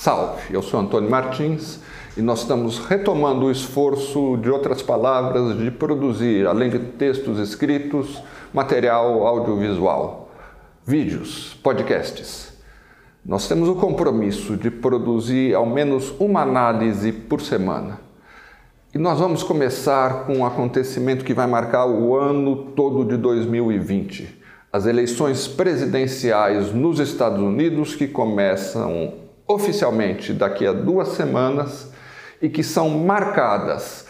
Salve, eu sou Antônio Martins e nós estamos retomando o esforço, de outras palavras, de produzir, além de textos escritos, material audiovisual, vídeos, podcasts. Nós temos o compromisso de produzir ao menos uma análise por semana. E nós vamos começar com um acontecimento que vai marcar o ano todo de 2020. As eleições presidenciais nos Estados Unidos, que começam oficialmente daqui a duas semanas e que são marcadas,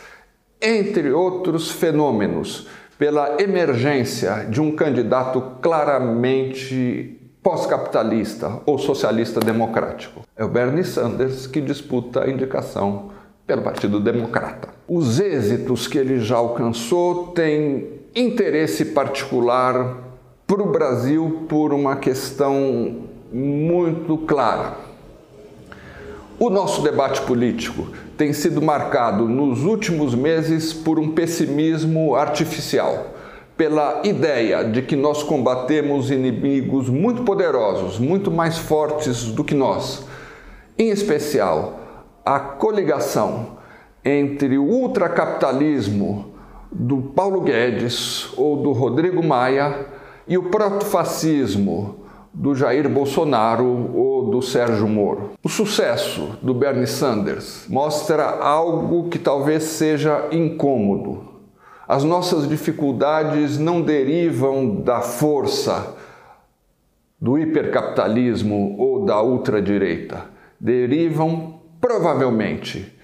entre outros fenômenos, pela emergência de um candidato claramente pós-capitalista ou socialista democrático. É o Bernie Sanders que disputa a indicação pelo Partido Democrata. Os êxitos que ele já alcançou têm interesse particular para o Brasil por uma questão muito clara. O nosso debate político tem sido marcado nos últimos meses por um pessimismo artificial, pela ideia de que nós combatemos inimigos muito poderosos, muito mais fortes do que nós. Em especial, a coligação entre o ultracapitalismo do Paulo Guedes ou do Rodrigo Maia e o protofascismo do Jair Bolsonaro do Sérgio Moro. O sucesso do Bernie Sanders mostra algo que talvez seja incômodo. As nossas dificuldades não derivam da força do hipercapitalismo ou da ultradireita, derivam provavelmente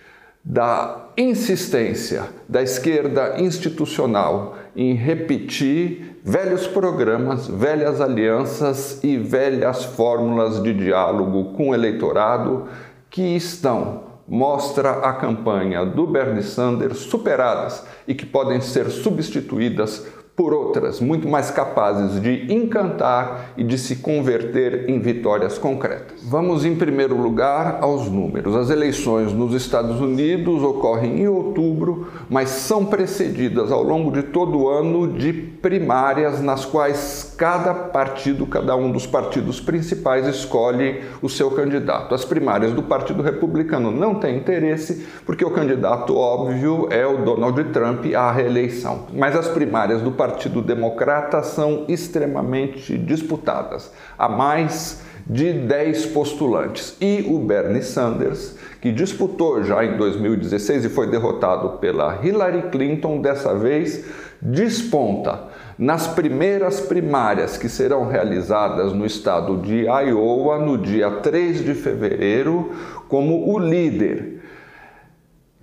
da insistência da esquerda institucional em repetir velhos programas, velhas alianças e velhas fórmulas de diálogo com o eleitorado que estão, mostra a campanha do Bernie Sanders, superadas e que podem ser substituídas por outras muito mais capazes de encantar e de se converter em vitórias concretas. Vamos, em primeiro lugar, aos números. As eleições nos Estados Unidos ocorrem em outubro, mas são precedidas ao longo de todo o ano de primárias nas quais cada partido, cada um dos partidos principais, escolhe o seu candidato. As primárias do Partido Republicano não têm interesse, porque o candidato óbvio é o Donald Trump à reeleição. Mas as primárias do Partido Democrata são extremamente disputadas. Há mais de 10 postulantes. E o Bernie Sanders, que disputou já em 2016 e foi derrotado pela Hillary Clinton, dessa vez desponta nas primeiras primárias que serão realizadas no estado de Iowa no dia 3 de fevereiro como o líder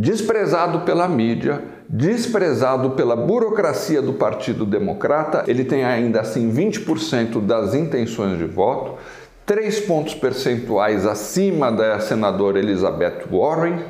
desprezado pela mídia, desprezado pela burocracia do Partido Democrata, ele tem ainda assim 20% das intenções de voto, três pontos percentuais acima da senadora Elizabeth Warren,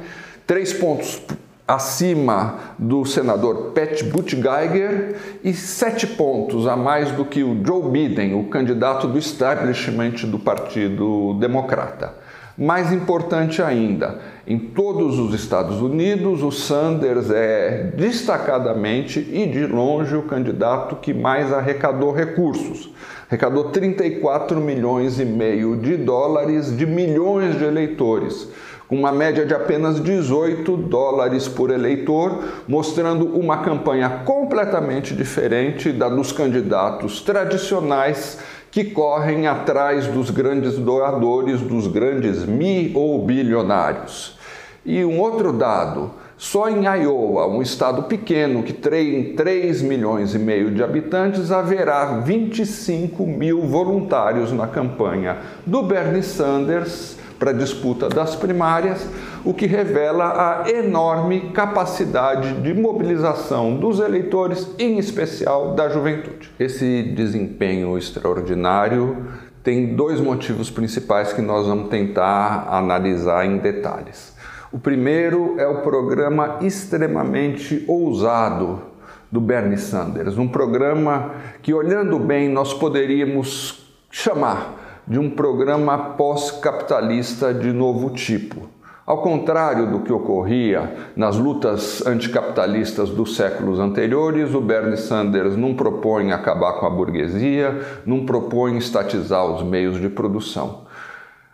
três pontos acima do senador Pat Buttigieg e sete pontos a mais do que o Joe Biden, o candidato do establishment do Partido Democrata. Mais importante ainda, em todos os Estados Unidos, o Sanders é destacadamente e de longe o candidato que mais arrecadou recursos. Arrecadou 34 milhões e meio de dólares de milhões de eleitores, com uma média de apenas 18 dólares por eleitor, mostrando uma campanha completamente diferente da dos candidatos tradicionais que correm atrás dos grandes doadores, dos grandes mi ou bilionários. E um outro dado, só em Iowa, um estado pequeno que tem 3 milhões e meio de habitantes, haverá 25 mil voluntários na campanha do Bernie Sanders para a disputa das primárias, o que revela a enorme capacidade de mobilização dos eleitores, em especial da juventude. Esse desempenho extraordinário tem dois motivos principais que nós vamos tentar analisar em detalhes. O primeiro é o programa extremamente ousado do Bernie Sanders, um programa que, olhando bem, nós poderíamos chamar de um programa pós-capitalista de novo tipo. Ao contrário do que ocorria nas lutas anticapitalistas dos séculos anteriores, o Bernie Sanders não propõe acabar com a burguesia, não propõe estatizar os meios de produção.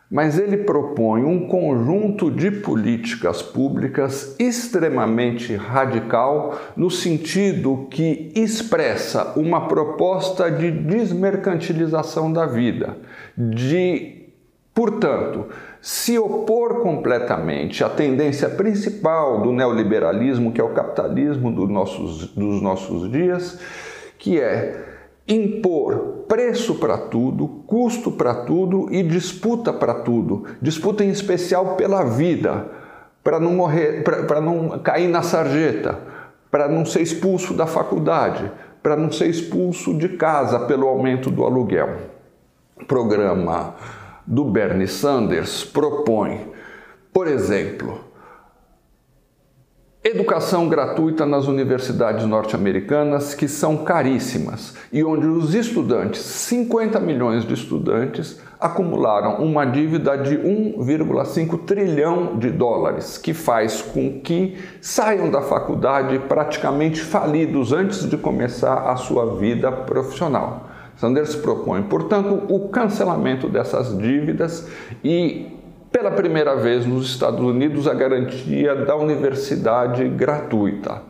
Mas ele propõe um conjunto de políticas públicas extremamente radical, no sentido que expressa uma proposta de desmercantilização da vida, de, portanto, se opor completamente à tendência principal do neoliberalismo, que é o capitalismo dos nossos, dos nossos dias, que é impor preço para tudo, custo para tudo e disputa para tudo. Disputa em especial pela vida, para não morrer, para não cair na sarjeta, para não ser expulso da faculdade, para não ser expulso de casa pelo aumento do aluguel. O programa do Bernie Sanders propõe, por exemplo, Educação gratuita nas universidades norte-americanas, que são caríssimas e onde os estudantes, 50 milhões de estudantes, acumularam uma dívida de 1,5 trilhão de dólares, que faz com que saiam da faculdade praticamente falidos antes de começar a sua vida profissional. Sanders propõe, portanto, o cancelamento dessas dívidas e pela primeira vez nos Estados Unidos, a garantia da universidade gratuita.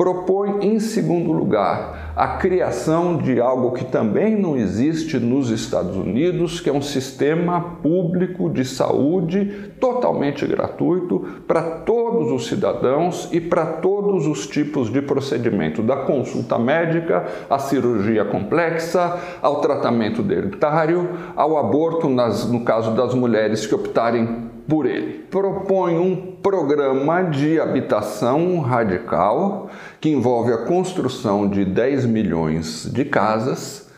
Propõe, em segundo lugar, a criação de algo que também não existe nos Estados Unidos, que é um sistema público de saúde totalmente gratuito para todos os cidadãos e para todos os tipos de procedimento, da consulta médica à cirurgia complexa, ao tratamento dentário, ao aborto, nas, no caso das mulheres que optarem por ele. Propõe um programa de habitação radical que envolve a construção de 10 milhões de casas,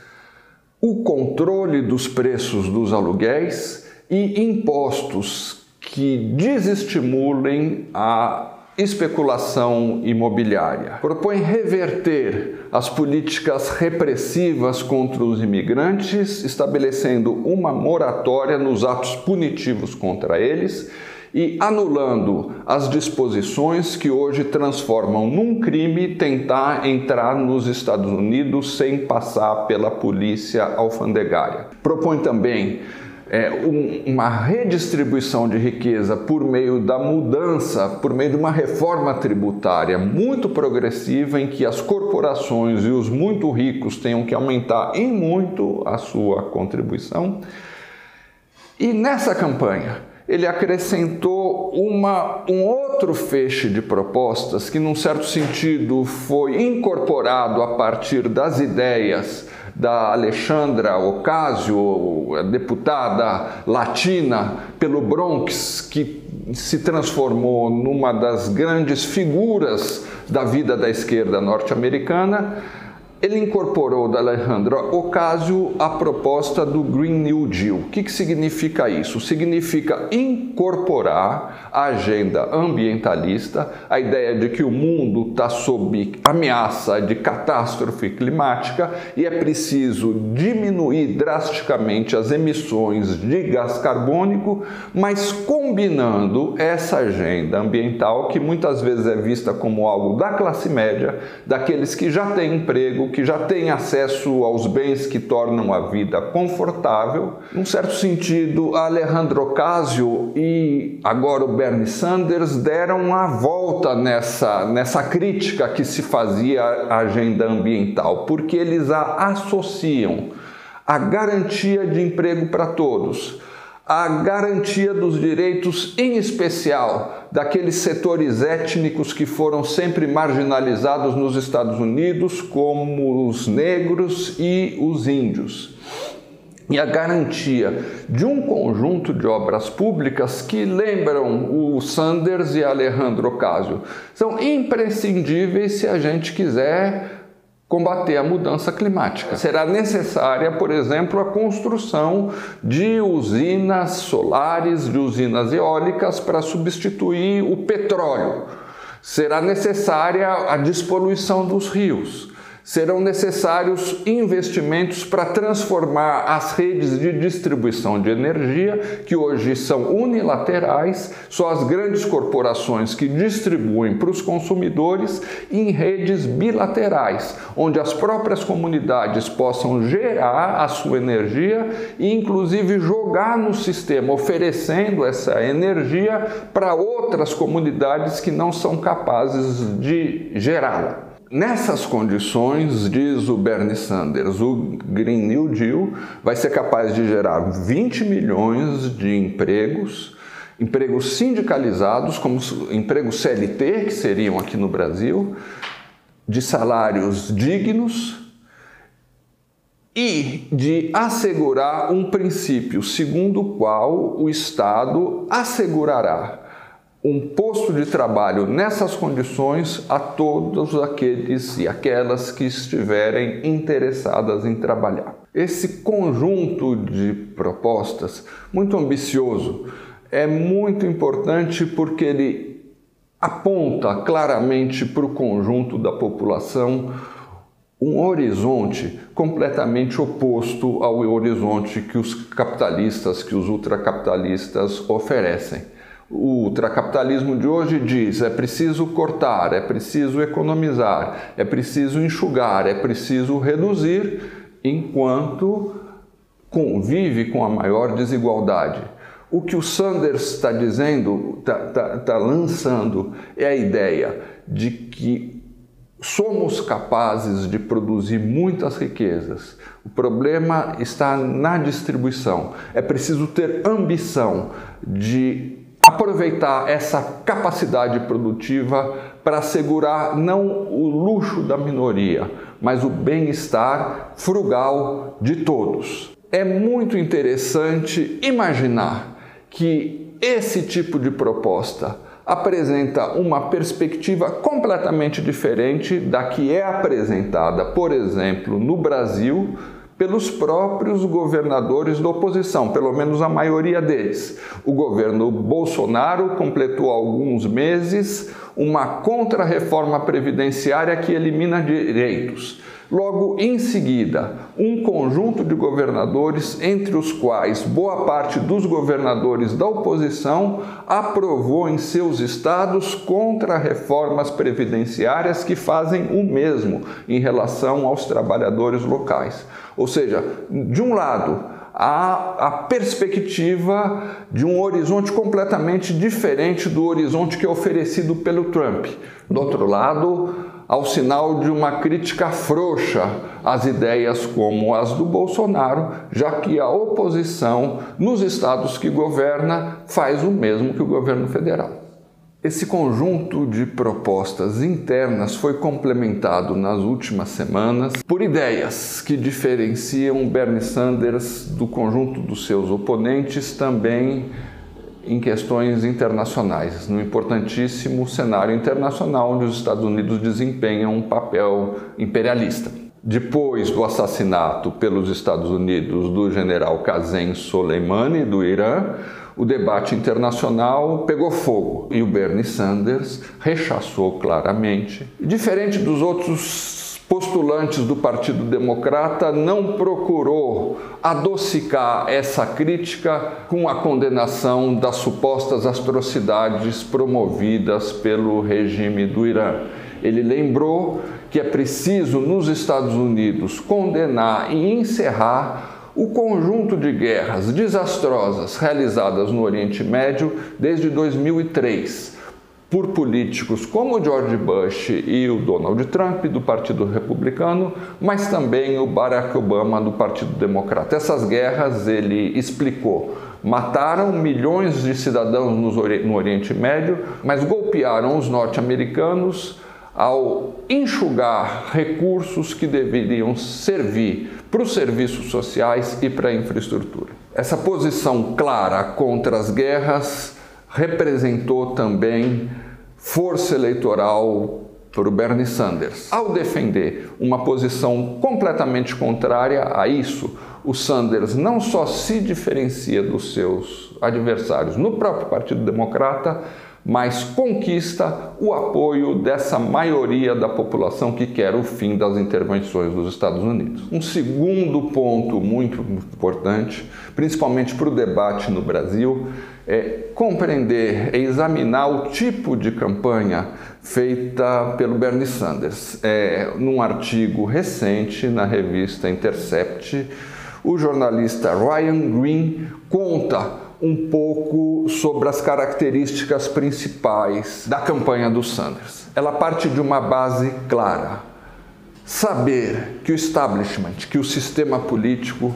o controle dos preços dos aluguéis e impostos que desestimulem a especulação imobiliária. Propõe reverter as políticas repressivas contra os imigrantes, estabelecendo uma moratória nos atos punitivos contra eles e anulando as disposições que hoje transformam num crime tentar entrar nos Estados Unidos sem passar pela polícia alfandegária. Propõe também é, um, uma redistribuição de riqueza por meio da mudança, por meio de uma reforma tributária muito progressiva, em que as corporações e os muito ricos tenham que aumentar em muito a sua contribuição. E nessa campanha, ele acrescentou uma, um outro feixe de propostas que, num certo sentido, foi incorporado a partir das ideias da Alexandra Ocasio, deputada latina pelo Bronx, que se transformou numa das grandes figuras da vida da esquerda norte-americana ele incorporou da Alejandro Ocasio a proposta do Green New Deal. O que, que significa isso? Significa incorporar a agenda ambientalista, a ideia de que o mundo está sob ameaça de catástrofe climática e é preciso diminuir drasticamente as emissões de gás carbônico, mas combinando essa agenda ambiental, que muitas vezes é vista como algo da classe média, daqueles que já têm emprego, que já têm acesso aos bens que tornam a vida confortável. Num certo sentido, Alejandro Ocasio e agora o Bernie Sanders deram a volta nessa, nessa crítica que se fazia à agenda ambiental, porque eles a associam à garantia de emprego para todos a garantia dos direitos, em especial daqueles setores étnicos que foram sempre marginalizados nos Estados Unidos, como os negros e os índios. E a garantia de um conjunto de obras públicas que lembram o Sanders e Alejandro Ocasio. São imprescindíveis se a gente quiser combater a mudança climática. Será necessária, por exemplo, a construção de usinas solares, de usinas eólicas para substituir o petróleo. Será necessária a despoluição dos rios. Serão necessários investimentos para transformar as redes de distribuição de energia, que hoje são unilaterais, só as grandes corporações que distribuem para os consumidores, em redes bilaterais, onde as próprias comunidades possam gerar a sua energia e, inclusive, jogar no sistema, oferecendo essa energia para outras comunidades que não são capazes de gerá-la. Nessas condições, diz o Bernie Sanders, o Green New Deal vai ser capaz de gerar 20 milhões de empregos, empregos sindicalizados, como empregos CLT, que seriam aqui no Brasil, de salários dignos e de assegurar um princípio segundo o qual o Estado assegurará um posto de trabalho nessas condições a todos aqueles e aquelas que estiverem interessadas em trabalhar. Esse conjunto de propostas, muito ambicioso, é muito importante porque ele aponta claramente para o conjunto da população um horizonte completamente oposto ao horizonte que os capitalistas, que os ultracapitalistas oferecem. O ultracapitalismo de hoje diz: é preciso cortar, é preciso economizar, é preciso enxugar, é preciso reduzir, enquanto convive com a maior desigualdade. O que o Sanders está dizendo, está tá, tá lançando, é a ideia de que somos capazes de produzir muitas riquezas. O problema está na distribuição. É preciso ter ambição de aproveitar essa capacidade produtiva para assegurar não o luxo da minoria, mas o bem-estar frugal de todos. É muito interessante imaginar que esse tipo de proposta apresenta uma perspectiva completamente diferente da que é apresentada, por exemplo, no Brasil pelos próprios governadores da oposição, pelo menos a maioria deles. O governo Bolsonaro completou há alguns meses uma contra-reforma previdenciária que elimina direitos. Logo em seguida, um conjunto de governadores, entre os quais boa parte dos governadores da oposição, aprovou em seus estados contra-reformas previdenciárias que fazem o mesmo em relação aos trabalhadores locais. Ou seja, de um lado, há a perspectiva de um horizonte completamente diferente do horizonte que é oferecido pelo Trump. Do outro lado, ao sinal de uma crítica frouxa às ideias como as do Bolsonaro, já que a oposição nos estados que governa faz o mesmo que o governo federal. Esse conjunto de propostas internas foi complementado nas últimas semanas por ideias que diferenciam Bernie Sanders do conjunto dos seus oponentes também em questões internacionais, no importantíssimo cenário internacional onde os Estados Unidos desempenham um papel imperialista. Depois do assassinato pelos Estados Unidos do general Qasem Soleimani do Irã, o debate internacional pegou fogo e o Bernie Sanders rechaçou claramente. Diferente dos outros postulantes do Partido Democrata, não procurou adocicar essa crítica com a condenação das supostas atrocidades promovidas pelo regime do Irã. Ele lembrou que é preciso, nos Estados Unidos, condenar e encerrar o conjunto de guerras desastrosas realizadas no Oriente Médio desde 2003 por políticos como George Bush e o Donald Trump do Partido Republicano, mas também o Barack Obama do Partido Democrata. Essas guerras, ele explicou, mataram milhões de cidadãos no Oriente Médio, mas golpearam os norte-americanos ao enxugar recursos que deveriam servir para os serviços sociais e para a infraestrutura. Essa posição clara contra as guerras representou também força eleitoral para o Bernie Sanders. Ao defender uma posição completamente contrária a isso, o Sanders não só se diferencia dos seus adversários no próprio Partido Democrata, mas conquista o apoio dessa maioria da população que quer o fim das intervenções dos Estados Unidos. Um segundo ponto muito importante, principalmente para o debate no Brasil, é compreender, é examinar o tipo de campanha feita pelo Bernie Sanders. É, num artigo recente na revista Intercept, o jornalista Ryan Green conta um pouco sobre as características principais da campanha do Sanders. Ela parte de uma base clara: saber que o establishment, que o sistema político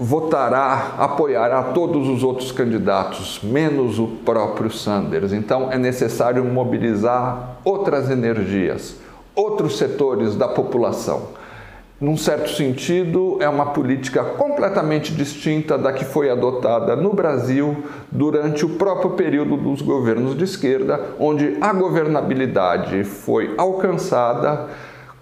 votará, apoiará todos os outros candidatos, menos o próprio Sanders. Então é necessário mobilizar outras energias, outros setores da população num certo sentido, é uma política completamente distinta da que foi adotada no Brasil durante o próprio período dos governos de esquerda, onde a governabilidade foi alcançada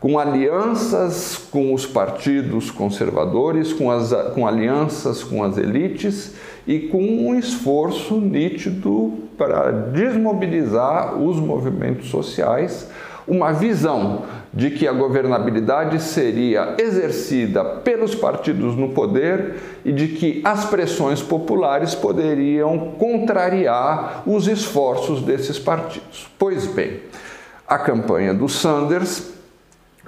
com alianças com os partidos conservadores, com, as, com alianças com as elites e com um esforço nítido para desmobilizar os movimentos sociais uma visão de que a governabilidade seria exercida pelos partidos no poder e de que as pressões populares poderiam contrariar os esforços desses partidos. Pois bem, a campanha do Sanders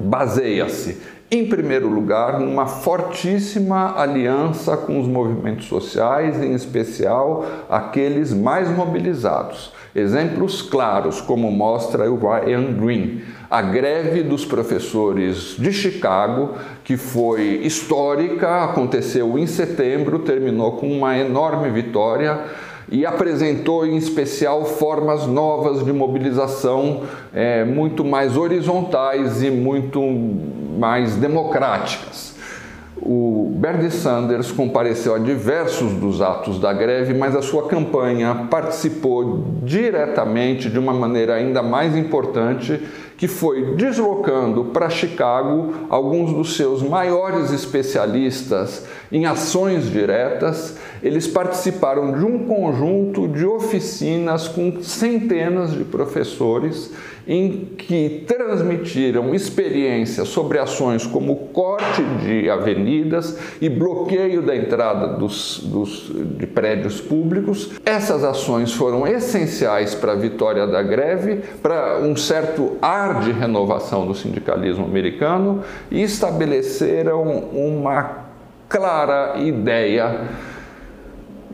baseia-se em primeiro lugar, numa fortíssima aliança com os movimentos sociais, em especial aqueles mais mobilizados. Exemplos claros, como mostra o Ryan Green, a greve dos professores de Chicago, que foi histórica, aconteceu em setembro, terminou com uma enorme vitória e apresentou em especial formas novas de mobilização é, muito mais horizontais e muito mais democráticas. O Bernie Sanders compareceu a diversos dos atos da greve, mas a sua campanha participou diretamente, de uma maneira ainda mais importante, que foi deslocando para Chicago alguns dos seus maiores especialistas em ações diretas. Eles participaram de um conjunto de oficinas com centenas de professores em que transmitiram experiências sobre ações como corte de avenidas e bloqueio da entrada dos, dos, de prédios públicos. Essas ações foram essenciais para a vitória da greve, para um certo ar de renovação do sindicalismo americano e estabeleceram uma clara ideia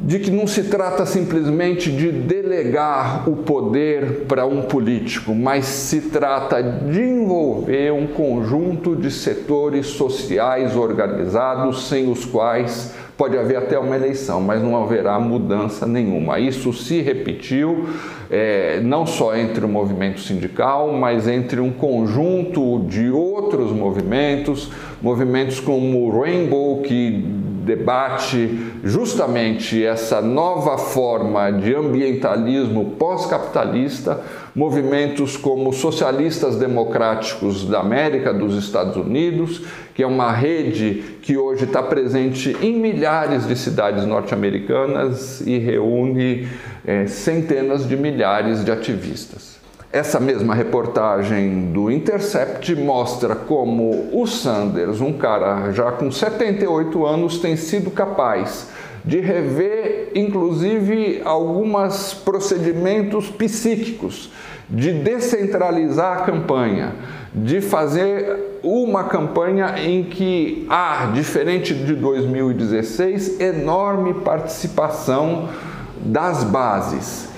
de que não se trata simplesmente de delegar o poder para um político, mas se trata de envolver um conjunto de setores sociais organizados sem os quais pode haver até uma eleição, mas não haverá mudança nenhuma. Isso se repetiu é, não só entre o movimento sindical, mas entre um conjunto de outros movimentos, movimentos como o Rainbow, que debate justamente essa nova forma de ambientalismo pós-capitalista, movimentos como Socialistas Democráticos da América, dos Estados Unidos, que é uma rede que hoje está presente em milhares de cidades norte-americanas e reúne é, centenas de milhares de ativistas. Essa mesma reportagem do Intercept mostra como o Sanders, um cara já com 78 anos, tem sido capaz de rever, inclusive, alguns procedimentos psíquicos, de descentralizar a campanha, de fazer uma campanha em que há, diferente de 2016, enorme participação das bases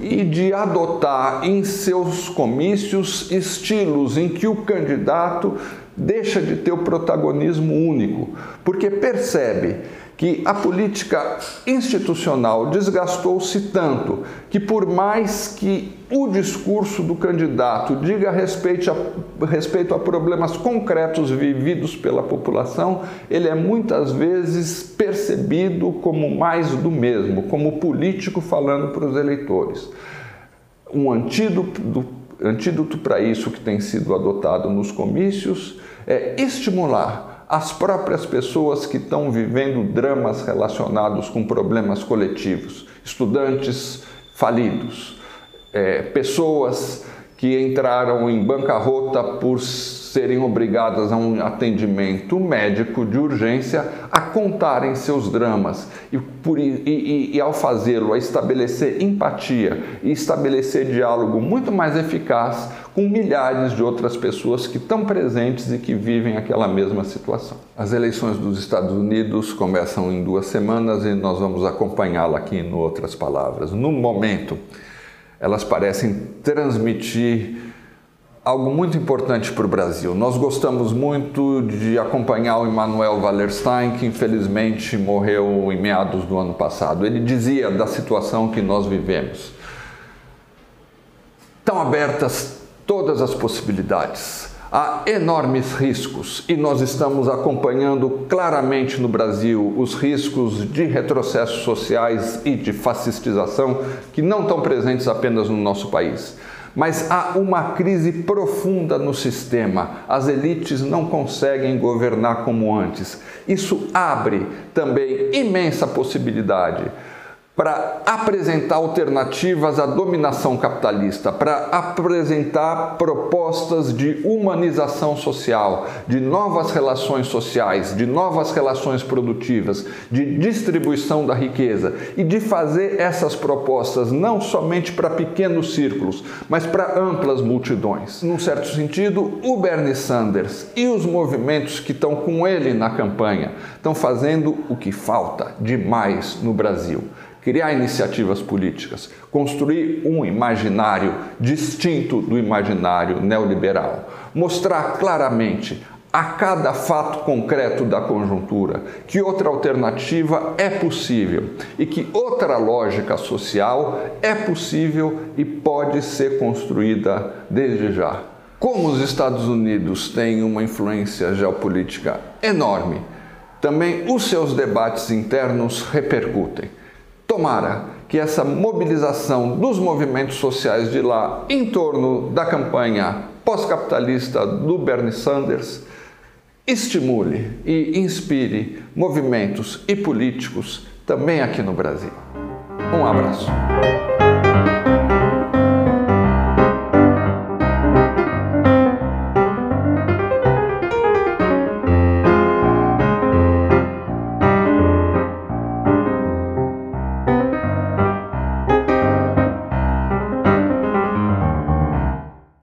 e de adotar em seus comícios estilos em que o candidato deixa de ter o protagonismo único, porque percebe que a política institucional desgastou-se tanto que, por mais que o discurso do candidato diga respeito a, respeito a problemas concretos vividos pela população, ele é muitas vezes percebido como mais do mesmo, como político falando para os eleitores. Um antídoto, antídoto para isso que tem sido adotado nos comícios é estimular as próprias pessoas que estão vivendo dramas relacionados com problemas coletivos, estudantes falidos, é, pessoas que entraram em bancarrota por serem obrigadas a um atendimento médico de urgência a contarem seus dramas e, por, e, e, e ao fazê-lo, a estabelecer empatia e estabelecer diálogo muito mais eficaz com milhares de outras pessoas que estão presentes e que vivem aquela mesma situação. As eleições dos Estados Unidos começam em duas semanas e nós vamos acompanhá-la aqui em outras palavras. No momento, elas parecem transmitir algo muito importante para o Brasil. Nós gostamos muito de acompanhar o Emmanuel Wallerstein, que infelizmente morreu em meados do ano passado. Ele dizia da situação que nós vivemos. Estão abertas todas as possibilidades. Há enormes riscos e nós estamos acompanhando claramente no Brasil os riscos de retrocessos sociais e de fascistização que não estão presentes apenas no nosso país. Mas há uma crise profunda no sistema. As elites não conseguem governar como antes. Isso abre também imensa possibilidade para apresentar alternativas à dominação capitalista, para apresentar propostas de humanização social, de novas relações sociais, de novas relações produtivas, de distribuição da riqueza e de fazer essas propostas não somente para pequenos círculos, mas para amplas multidões. Num certo sentido, o Bernie Sanders e os movimentos que estão com ele na campanha estão fazendo o que falta demais no Brasil criar iniciativas políticas, construir um imaginário distinto do imaginário neoliberal, mostrar claramente a cada fato concreto da conjuntura que outra alternativa é possível e que outra lógica social é possível e pode ser construída desde já. Como os Estados Unidos têm uma influência geopolítica enorme, também os seus debates internos repercutem. Tomara que essa mobilização dos movimentos sociais de lá em torno da campanha pós-capitalista do Bernie Sanders estimule e inspire movimentos e políticos também aqui no Brasil. Um abraço.